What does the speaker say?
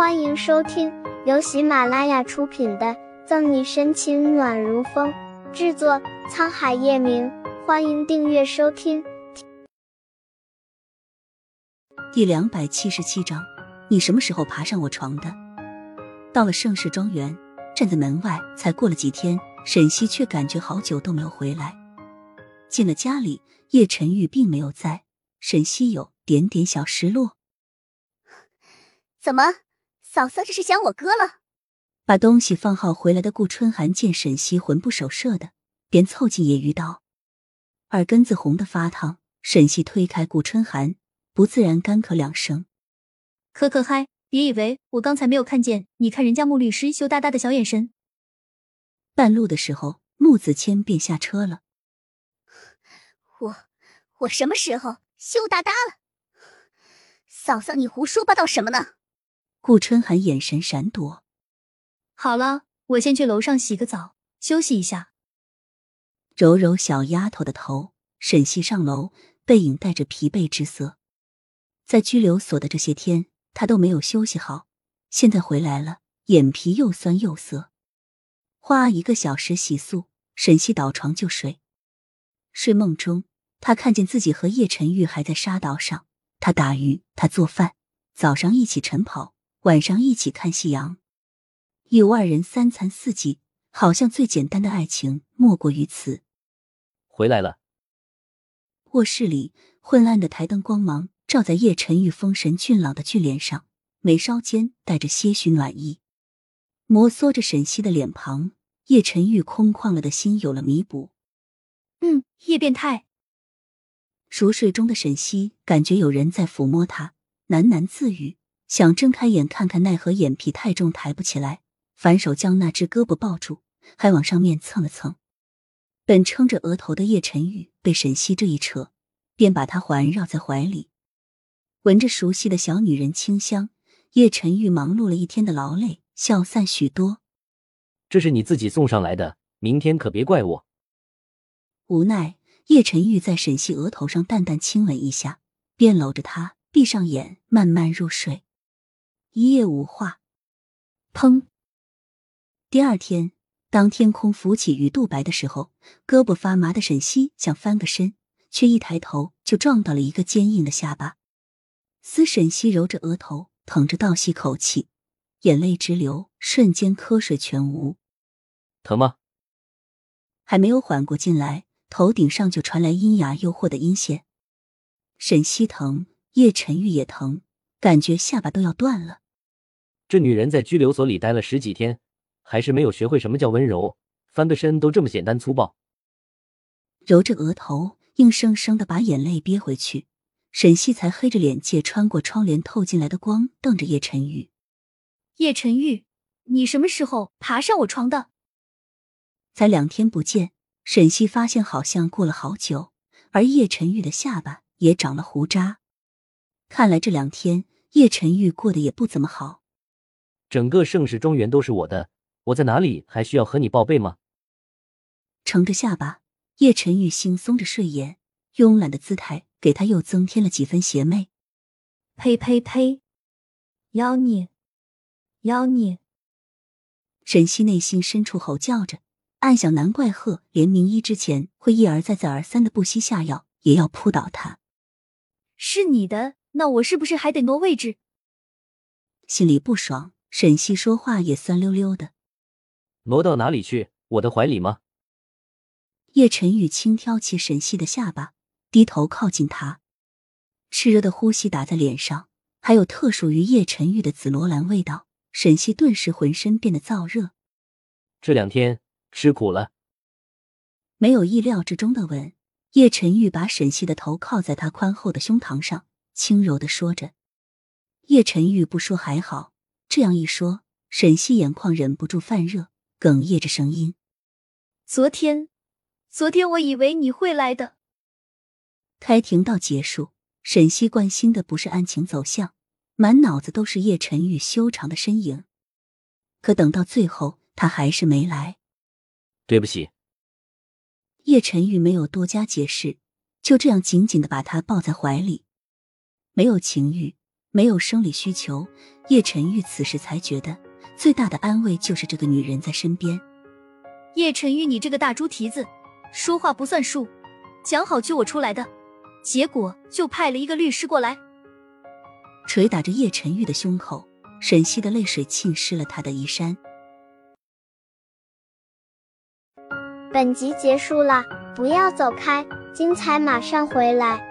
欢迎收听由喜马拉雅出品的《赠你深情暖如风》，制作沧海夜明。欢迎订阅收听。第两百七十七章，你什么时候爬上我床的？到了盛世庄园，站在门外，才过了几天，沈西却感觉好久都没有回来。进了家里，叶晨玉并没有在，沈西有点点小失落。怎么，嫂嫂这是想我哥了？把东西放好回来的顾春寒见沈西魂不守舍的，便凑近揶揄道：“耳根子红的发烫。”沈西推开顾春寒，不自然干咳两声：“可可嗨，别以为我刚才没有看见你看人家穆律师羞答答的小眼神。”半路的时候，穆子谦便下车了。我我什么时候羞答答了？嫂嫂，你胡说八道什么呢？顾春寒眼神闪躲。好了，我先去楼上洗个澡，休息一下。揉揉小丫头的头，沈西上楼，背影带着疲惫之色。在拘留所的这些天，他都没有休息好，现在回来了，眼皮又酸又涩。花一个小时洗漱，沈西倒床就睡。睡梦中，他看见自己和叶晨玉还在沙岛上，他打鱼，他做饭，早上一起晨跑。晚上一起看夕阳，有二人三餐四季，好像最简单的爱情莫过于此。回来了。卧室里昏暗的台灯光芒照在叶晨玉丰神俊朗的俊脸上，眉梢间带着些许暖意，摩挲着沈西的脸庞，叶晨玉空旷了的心有了弥补。嗯，叶变态。熟睡中的沈西感觉有人在抚摸他，喃喃自语。想睁开眼看看，奈何眼皮太重，抬不起来。反手将那只胳膊抱住，还往上面蹭了蹭。本撑着额头的叶晨玉被沈西这一扯，便把他环绕在怀里，闻着熟悉的小女人清香。叶晨玉忙碌了一天的劳累消散许多。这是你自己送上来的，明天可别怪我。无奈，叶晨玉在沈西额头上淡淡亲吻一下，便搂着她闭上眼，慢慢入睡。一夜无话。砰！第二天，当天空浮起鱼肚白的时候，胳膊发麻的沈西想翻个身，却一抬头就撞到了一个坚硬的下巴。司沈西揉着额头，疼着倒吸口气，眼泪直流，瞬间瞌睡全无。疼吗？还没有缓过劲来，头顶上就传来阴哑诱惑的阴线。沈西疼，叶晨玉也疼。感觉下巴都要断了。这女人在拘留所里待了十几天，还是没有学会什么叫温柔。翻个身都这么简单粗暴。揉着额头，硬生生的把眼泪憋回去。沈西才黑着脸，借穿过窗帘透进来的光，瞪着叶晨玉。叶晨玉，你什么时候爬上我床的？才两天不见，沈西发现好像过了好久。而叶晨玉的下巴也长了胡渣。看来这两天叶晨玉过得也不怎么好。整个盛世庄园都是我的，我在哪里还需要和你报备吗？撑着下巴，叶晨玉惺忪着睡眼，慵懒的姿态给他又增添了几分邪魅。呸呸呸！妖孽，妖孽！沈西内心深处吼叫着，暗想：难怪贺连明一之前会一而再、再而三的不惜下药，也要扑倒他。是你的。那我是不是还得挪位置？心里不爽，沈西说话也酸溜溜的。挪到哪里去？我的怀里吗？叶晨玉轻挑起沈西的下巴，低头靠近他，炽热的呼吸打在脸上，还有特属于叶晨玉的紫罗兰味道。沈西顿时浑身变得燥热。这两天吃苦了。没有意料之中的吻，叶晨玉把沈西的头靠在他宽厚的胸膛上。轻柔的说着，叶晨玉不说还好，这样一说，沈西眼眶忍不住泛热，哽咽着声音：“昨天，昨天我以为你会来的。”开庭到结束，沈西关心的不是案情走向，满脑子都是叶晨玉修长的身影。可等到最后，他还是没来。对不起。叶晨玉没有多加解释，就这样紧紧的把他抱在怀里。没有情欲，没有生理需求，叶晨玉此时才觉得最大的安慰就是这个女人在身边。叶晨玉，你这个大猪蹄子，说话不算数，讲好救我出来的，结果就派了一个律师过来，捶打着叶晨玉的胸口。沈西的泪水浸湿了他的衣衫。本集结束了，不要走开，精彩马上回来。